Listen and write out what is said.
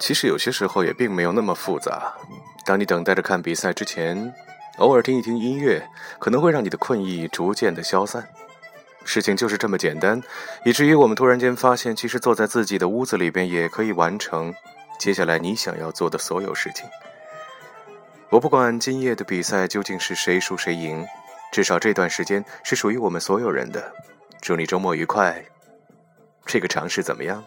其实有些时候也并没有那么复杂。当你等待着看比赛之前偶尔听一听音乐可能会让你的困意逐渐的消散。事情就是这么简单以至于我们突然间发现其实坐在自己的屋子里边也可以完成接下来你想要做的所有事情。我不管今夜的比赛究竟是谁输谁赢至少这段时间是属于我们所有人的。祝你周末愉快。这个尝试怎么样？